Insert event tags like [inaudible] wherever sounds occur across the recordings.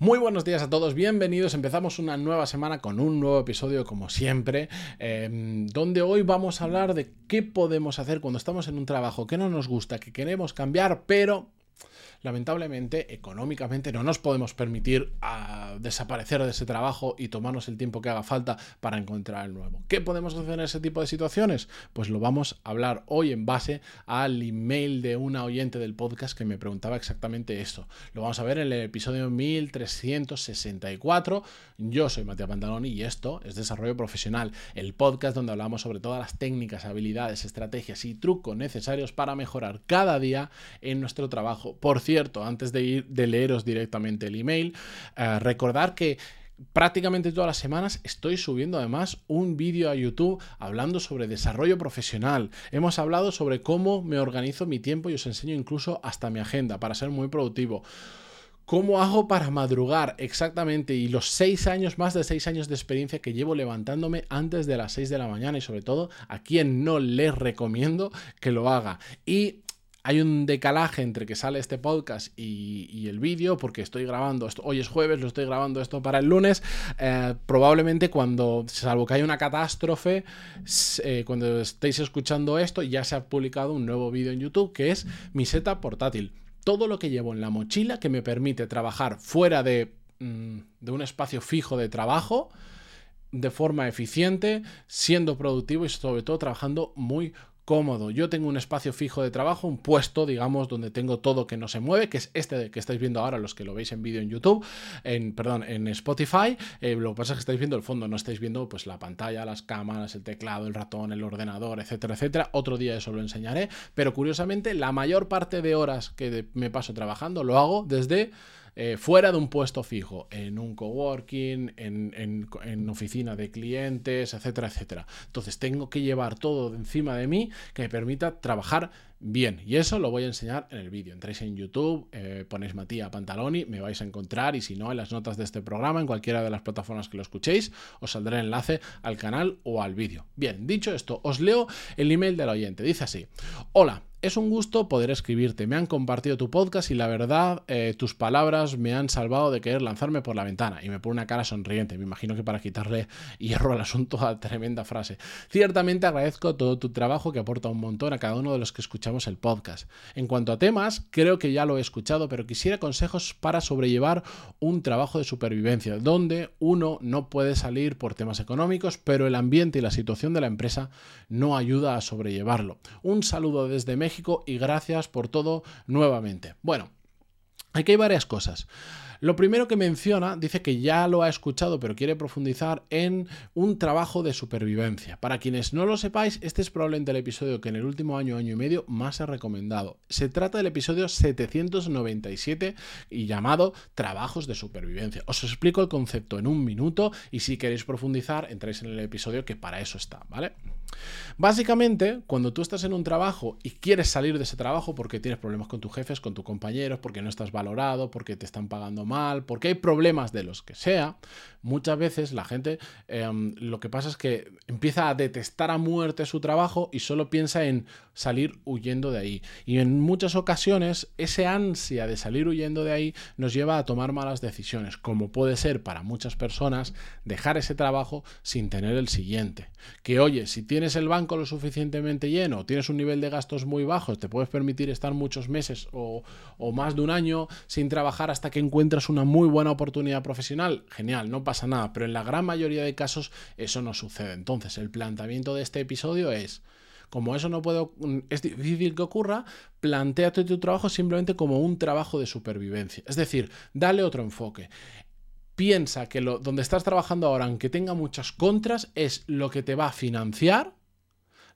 Muy buenos días a todos, bienvenidos. Empezamos una nueva semana con un nuevo episodio, como siempre, em, donde hoy vamos a hablar de qué podemos hacer cuando estamos en un trabajo que no nos gusta, que queremos cambiar, pero lamentablemente, económicamente, no nos podemos permitir ah, desaparecer de ese trabajo y tomarnos el tiempo que haga falta para encontrar el nuevo. ¿Qué podemos hacer en ese tipo de situaciones? Pues lo vamos a hablar hoy en base al email de una oyente del podcast que me preguntaba exactamente esto. Lo vamos a ver en el episodio 1364. Yo soy Matías Pantaloni y esto es Desarrollo Profesional, el podcast donde hablamos sobre todas las técnicas, habilidades, estrategias y trucos necesarios para mejorar cada día en nuestro trabajo. Por cierto, antes de ir de leeros directamente el email, eh, recordar que prácticamente todas las semanas estoy subiendo además un vídeo a YouTube hablando sobre desarrollo profesional. Hemos hablado sobre cómo me organizo mi tiempo y os enseño incluso hasta mi agenda para ser muy productivo. ¿Cómo hago para madrugar exactamente? Y los seis años, más de seis años de experiencia que llevo levantándome antes de las seis de la mañana y sobre todo a quien no les recomiendo que lo haga. Y hay un decalaje entre que sale este podcast y, el vídeo, porque estoy grabando esto, hoy es jueves, lo estoy grabando esto para el lunes, eh, probablemente cuando, salvo que haya una catástrofe, eh, cuando estéis escuchando esto, ya se ha publicado un nuevo vídeo en YouTube que es mi setup portátil. Todo lo que llevo en la mochila que me permite trabajar fuera de, mm, de un espacio fijo de trabajo, de forma eficiente, siendo productivo y sobre todo trabajando muy cómodo. Yo tengo un espacio fijo de trabajo, un puesto, digamos, donde tengo todo que no se mueve, que es este que estáis viendo ahora, los que lo veis en vídeo en YouTube, en, perdón, en Spotify. Eh, lo que pasa es que estáis viendo el fondo, no estáis viendo pues la pantalla, las cámaras, el teclado, el ratón, el ordenador, etcétera, etcétera. Otro día eso lo enseñaré, pero curiosamente la mayor parte de horas que me paso trabajando lo hago desde eh, fuera de un puesto fijo, en un coworking, en, en, oficina de clientes, etcétera, etcétera. Entonces tengo que llevar todo encima de mí que me permita trabajar bien. Y eso lo voy a enseñar en el vídeo. Entráis en YouTube, eh, ponéis Matías Pantaloni, me vais a encontrar y si no, en las notas de este programa, en cualquiera de las plataformas que lo escuchéis, os saldrá el enlace al canal o al vídeo. Bien, dicho esto, os leo el email del oyente. Dice así. Hola, es un gusto poder escribirte. Me han compartido tu podcast y la verdad, eh, tus palabras me han salvado de querer lanzarme por la ventana. Y me pone una cara sonriente. Me imagino que para quitarle [laughs] hierro al asunto a tremenda frase. Ciertamente agradezco todo tu trabajo que aporta un montón a cada uno de los que escuchamos el podcast. En cuanto a temas, creo que ya lo he escuchado, pero quisiera consejos para sobrellevar un trabajo de supervivencia, donde uno no puede salir por temas económicos, pero el ambiente y la situación de la empresa no ayuda a sobrellevarlo. Un saludo desde México y gracias por todo nuevamente. Bueno, aquí hay varias cosas. Lo primero que menciona, dice que ya lo ha escuchado, pero quiere profundizar en un trabajo de supervivencia. Para quienes no lo sepáis, este es probablemente el episodio que en el último año, año y medio más he recomendado. Se trata del episodio 797 y llamado Trabajos de Supervivencia. Os explico el concepto en un minuto y si queréis profundizar, entráis en el episodio que para eso está, ¿vale? Básicamente, cuando tú estás en un trabajo y quieres salir de ese trabajo porque tienes problemas con tus jefes, con tus compañeros, porque no estás valorado, porque te están pagando mal, porque hay problemas de los que sea, muchas veces la gente em, lo que pasa es que empieza a detestar a muerte su trabajo y solo piensa en salir huyendo de ahí. Y en muchas ocasiones ese ansia de salir huyendo de ahí nos lleva a tomar malas decisiones, como puede ser para muchas personas dejar ese trabajo sin tener el siguiente. Que oye, si tienes el banco lo suficientemente lleno, tienes un nivel de gastos muy bajo, te puedes permitir estar muchos meses o, o más de un año sin trabajar hasta que encuentras una muy buena oportunidad profesional, genial, no pasa nada, pero en la gran mayoría de casos eso no sucede. Entonces el planteamiento de este episodio es como eso no puede, es difícil que ocurra, planteate tu trabajo simplemente como un trabajo de supervivencia. Es decir, dale otro enfoque. Piensa que lo, donde estás trabajando ahora, aunque tenga muchas contras, es lo que te va a financiar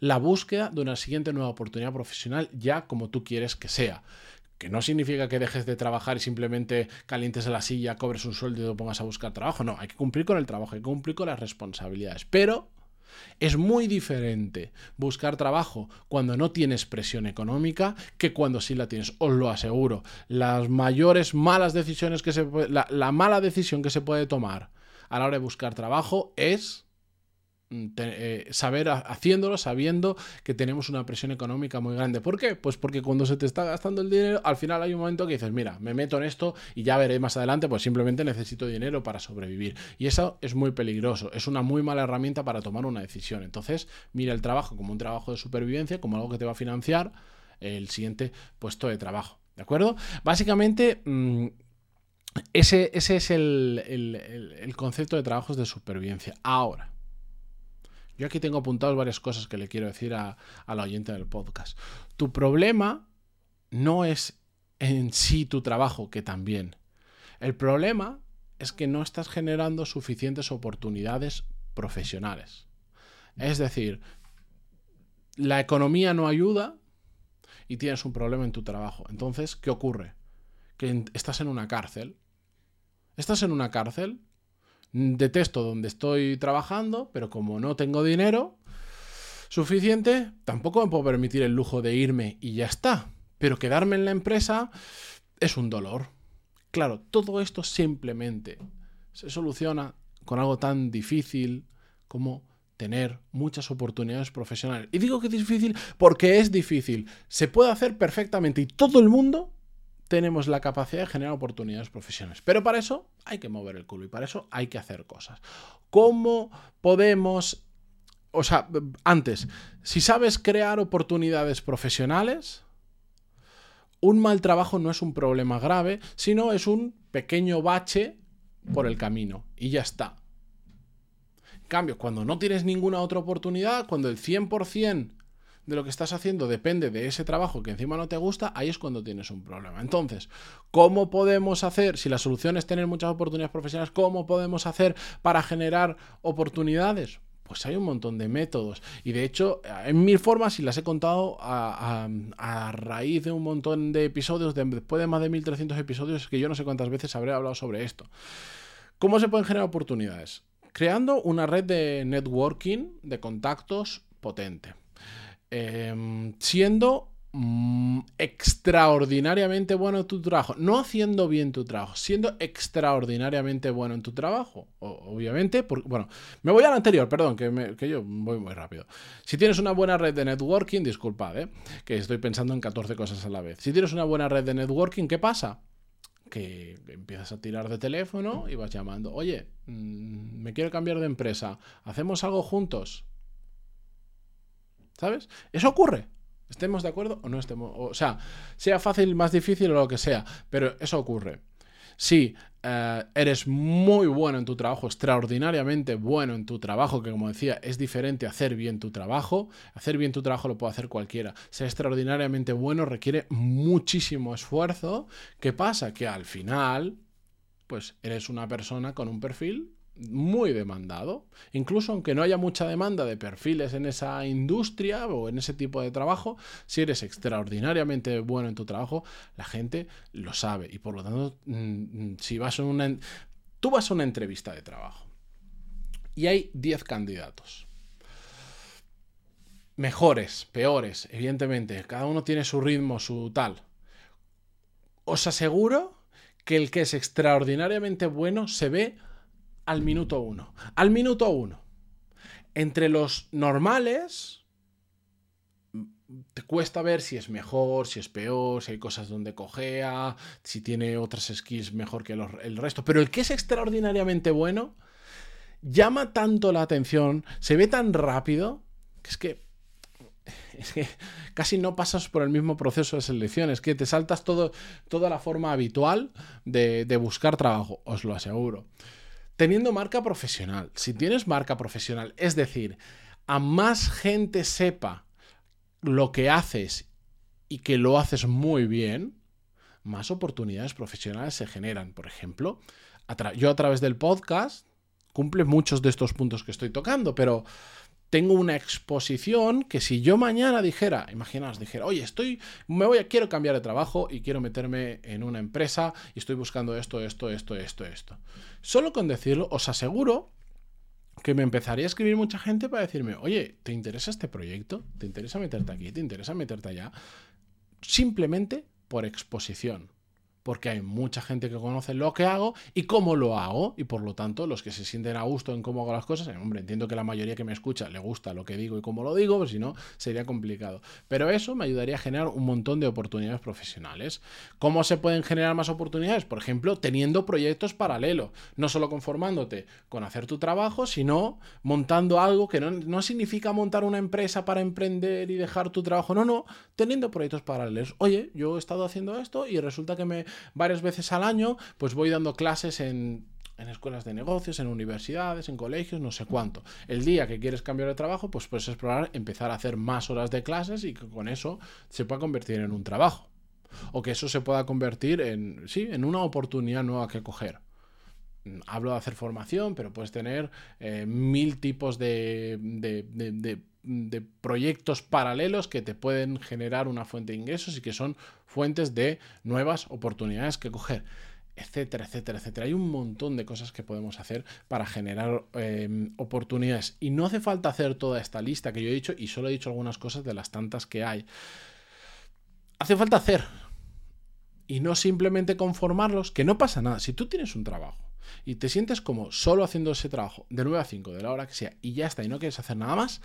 la búsqueda de una siguiente nueva oportunidad profesional ya como tú quieres que sea. Que no significa que dejes de trabajar y simplemente calientes en la silla, cobres un sueldo y te pongas a buscar trabajo. No, hay que cumplir con el trabajo, hay que cumplir con las responsabilidades. Pero es muy diferente buscar trabajo cuando no tienes presión económica que cuando sí la tienes, os lo aseguro. Las mayores malas decisiones que se la, la mala decisión que se puede tomar a la hora de buscar trabajo es mm, eh, saber haciéndolo sabiendo que tenemos una presión económica muy grande. ¿Por qué? Pues porque cuando se te está gastando el dinero, al final hay un momento que dices, mira, me meto en esto y ya veré más adelante, pues simplemente necesito dinero para sobrevivir. Y eso es muy peligroso, es una muy mala herramienta para tomar una decisión. Entonces, mira el trabajo como un trabajo de supervivencia, como algo que te va a financiar el siguiente puesto de trabajo. ¿De acuerdo? Básicamente... Mm, ese, es el, concepto de trabajos de supervivencia. Ahora, yo aquí tengo apuntados varias cosas que le quiero decir a, a la oyente del podcast. Tu problema no es en sí tu trabajo, que también. El problema es que no estás generando suficientes oportunidades profesionales. Es decir, la economía no ayuda y tienes un problema en tu trabajo. Entonces, ¿qué ocurre? Que estás en una cárcel estás en una cárcel, detesto donde estoy trabajando, pero como no tengo dinero suficiente, tampoco me puedo permitir el lujo de irme y ya está. Pero quedarme en la empresa es un dolor. Claro, todo esto simplemente se soluciona con algo tan difícil como tener muchas oportunidades profesionales. Y digo que es difícil porque es difícil. Se puede hacer perfectamente y todo el mundo tenemos la capacidad de generar oportunidades profesionales. Pero para eso hay que mover el culo y para eso hay que hacer cosas. ¿Cómo podemos... O sea, antes, si sabes crear oportunidades profesionales, un mal trabajo no es un problema grave, sino es un pequeño bache por el camino y ya está. En cambio, cuando no tienes ninguna otra oportunidad, cuando el 100% de lo que estás haciendo depende de ese trabajo que encima no te gusta, ahí es cuando tienes un problema. Entonces, ¿cómo podemos hacer, si la solución es tener muchas oportunidades profesionales, cómo podemos hacer para generar oportunidades? Pues hay un montón de métodos. Y de hecho, en mil formas, y las he contado a, raíz de un montón de episodios, después de más de 1300 episodios, que yo no sé cuántas veces habré hablado sobre esto. ¿Cómo se pueden generar oportunidades? Creando una red de networking, de contactos potente. Em, siendo mm, extraordinariamente bueno en tu trabajo. No haciendo bien tu trabajo, siendo extraordinariamente bueno en tu trabajo. obviamente, porque, bueno, me voy al anterior, perdón, que, yo voy muy rápido. Si tienes una buena red de networking, disculpad, ¿eh? que estoy pensando en 14 cosas a la vez. Si tienes una buena red de networking, ¿qué pasa? que empiezas a tirar de teléfono y vas llamando, oye, mm, me quiero cambiar de empresa, ¿hacemos algo juntos? ¿Sabes? Eso ocurre. Estemos de acuerdo o no estemos. O sea, sea fácil, más difícil o lo que sea, pero eso ocurre. Si eh, eres muy bueno en tu trabajo, extraordinariamente bueno en tu trabajo, que como decía, es diferente hacer bien tu trabajo. Hacer bien tu trabajo lo puede hacer cualquiera. Ser extraordinariamente bueno requiere muchísimo esfuerzo. ¿Qué pasa? Que al final, pues eres una persona con un perfil muy demandado. Incluso aunque no haya mucha demanda de perfiles en esa industria o en ese tipo de trabajo, si eres extraordinariamente bueno en tu trabajo, la gente lo sabe. Y por lo tanto, mm, si vas a una... Tú vas a una entrevista de trabajo y hay 10 candidatos. Mejores, peores, evidentemente. Cada uno tiene su ritmo, su tal. Os aseguro que el que es extraordinariamente bueno se ve al minuto uno. Al minuto uno. Entre los normales, te cuesta ver si es mejor, si es peor, si hay cosas donde cojea, si tiene otras skills mejor que el resto. Pero el que es extraordinariamente bueno, llama tanto la atención, se ve tan rápido, que es que [laughs] es que casi no pasas por el mismo proceso de selección, es que te saltas toda la forma habitual de buscar trabajo, os lo aseguro teniendo marca profesional. Si tienes marca profesional, es decir, a más gente sepa lo que haces y que lo haces muy bien, más oportunidades profesionales se generan. Por ejemplo, yo a través del podcast cumple muchos de estos puntos que estoy tocando, pero tengo una exposición que si yo mañana dijera, imaginaos, dijera, oye, estoy, me voy a, quiero cambiar de trabajo y quiero meterme en una empresa y estoy buscando esto, esto, esto, esto, esto. Solo con decirlo, os aseguro que me empezaría a escribir mucha gente para decirme, oye, ¿te interesa este proyecto? ¿Te interesa meterte aquí? ¿Te interesa meterte allá? Simplemente por exposición porque hay mucha gente que conoce lo que hago y cómo lo hago. Y por lo tanto, los que se sienten a gusto en cómo hago las cosas, hombre, entiendo que la mayoría que me escucha le gusta lo que digo y cómo lo digo, pues si no, sería complicado. Pero eso me ayudaría a generar un montón de oportunidades profesionales. ¿Cómo se pueden generar más oportunidades? Por ejemplo, teniendo proyectos paralelos, no solo conformándote con hacer tu trabajo, sino montando algo que no, no significa montar una empresa para emprender y dejar tu trabajo, no, no, teniendo proyectos paralelos. Oye, yo he estado haciendo esto y resulta que me varias veces al año pues voy dando clases en en escuelas de negocios, en universidades, en colegios, no sé cuánto. El día que quieres cambiar de trabajo, pues puedes explorar, empezar a hacer más horas de clases y que con eso se pueda convertir en un trabajo. O que eso se pueda convertir en, sí, en una oportunidad nueva que coger. Hablo de hacer formación, pero puedes tener eh, mil tipos de, de proyectos paralelos que te pueden generar una fuente de ingresos y que son fuentes de nuevas oportunidades que coger etcétera, etcétera, etcétera. Hay un montón de cosas que podemos hacer para generar em, oportunidades. Y no hace falta hacer toda esta lista que yo he dicho y solo he dicho algunas cosas de las tantas que hay. Hace falta hacer. Y no simplemente conformarlos, que no pasa nada. Si tú tienes un trabajo y te sientes como solo haciendo ese trabajo de 9 a 5, de la hora que sea, y ya está, y no quieres hacer nada más,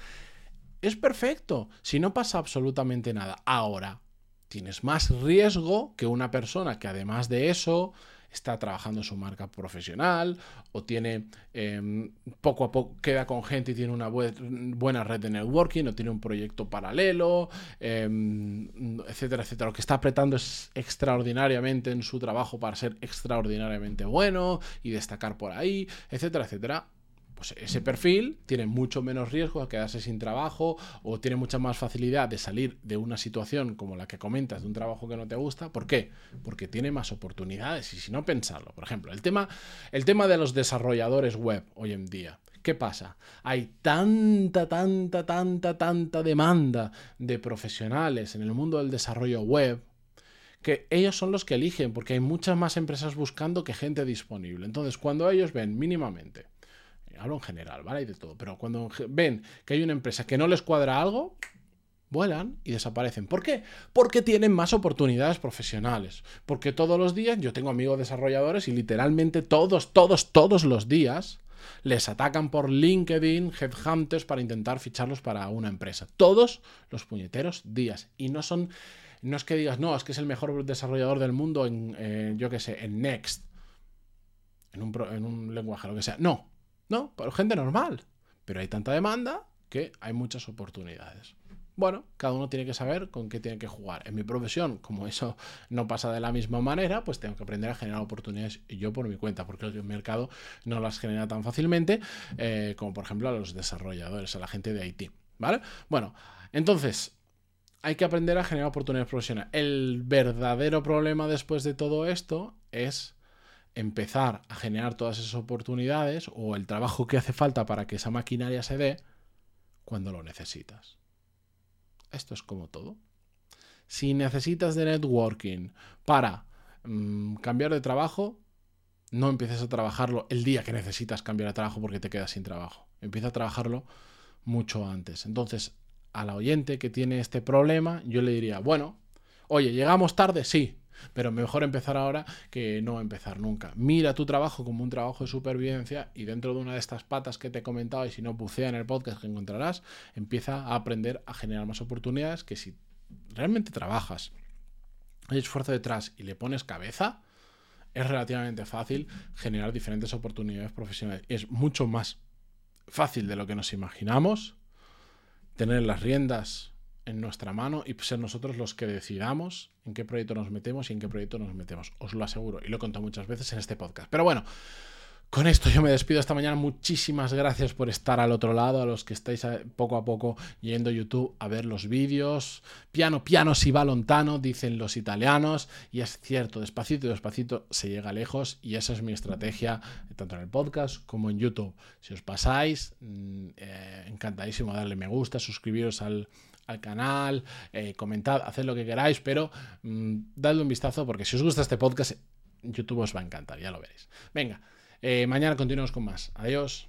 es perfecto. Si no pasa absolutamente nada. Ahora, tienes más riesgo que una persona que además de eso está trabajando en su marca profesional o tiene em, poco a poco queda con gente y tiene una buena red de networking o tiene un proyecto paralelo, em, etcétera, etcétera. Lo que está apretando es extraordinariamente en su trabajo para ser extraordinariamente bueno y destacar por ahí, etcétera, etcétera. Pues ese perfil tiene mucho menos riesgo de quedarse sin trabajo o tiene mucha más facilidad de salir de una situación como la que comentas, de un trabajo que no te gusta. ¿Por qué? Porque tiene más oportunidades y si no pensarlo. Por ejemplo, el tema, el tema de los desarrolladores web hoy en día. ¿Qué pasa? Hay tanta, tanta, tanta, tanta demanda de profesionales en el mundo del desarrollo web que ellos son los que eligen porque hay muchas más empresas buscando que gente disponible. Entonces, cuando ellos ven mínimamente hablo en general, ¿vale? Y de todo. Pero cuando ven que hay una empresa que no les cuadra algo, vuelan y desaparecen. ¿Por qué? Porque tienen más oportunidades profesionales. Porque todos los días, yo tengo amigos desarrolladores y literalmente todos, todos, todos los días les atacan por LinkedIn, headhunters, para intentar ficharlos para una empresa. Todos los puñeteros días. Y no son, no es que digas, no, es que es el mejor desarrollador del mundo en, eh, yo qué sé, en Next, en un, en un lenguaje, lo que sea. No, no, para gente normal. Pero hay tanta demanda que hay muchas oportunidades. Bueno, cada uno tiene que saber con qué tiene que jugar. En mi profesión, como eso no pasa de la misma manera, pues tengo que aprender a generar oportunidades yo por mi cuenta, porque el mercado no las genera tan fácilmente eh, como por ejemplo a los desarrolladores, a la gente de IT. ¿Vale? Bueno, entonces, hay que aprender a generar oportunidades profesionales. El verdadero problema después de todo esto es empezar a generar todas esas oportunidades o el trabajo que hace falta para que esa maquinaria se dé cuando lo necesitas. Esto es como todo. Si necesitas de networking para mm, cambiar de trabajo, no empieces a trabajarlo el día que necesitas cambiar de trabajo porque te quedas sin trabajo. Empieza a trabajarlo mucho antes. Entonces, a la oyente que tiene este problema, yo le diría, bueno, oye, llegamos tarde, sí, pero mejor empezar ahora que no empezar nunca. Mira tu trabajo como un trabajo de supervivencia y dentro de una de estas patas que te he comentado y si no bucea en el podcast que encontrarás, empieza a aprender a generar más oportunidades que si realmente trabajas, hay esfuerzo detrás y le pones cabeza, es relativamente fácil generar diferentes oportunidades profesionales. Es mucho más fácil de lo que nos imaginamos tener las riendas en nuestra mano y ser nosotros los que decidamos en qué proyecto nos metemos y en qué proyecto nos metemos. Os lo aseguro y lo he contado muchas veces en este podcast. Pero bueno, con esto yo me despido esta mañana. Muchísimas gracias por estar al otro lado, a los que estáis poco a poco yendo a YouTube a ver los vídeos. Piano, piano si va lontano, dicen los italianos. Y es cierto, despacito y despacito se llega lejos. Y esa es mi estrategia, tanto en el podcast como en YouTube. Si os pasáis, mm, eh, encantadísimo darle me gusta, suscribiros al, al canal, eh, comentad, haced lo que queráis, pero mm, dadle un vistazo porque si os gusta este podcast, YouTube os va a encantar, ya lo veréis. Venga, eh, mañana continuamos con más. Adiós.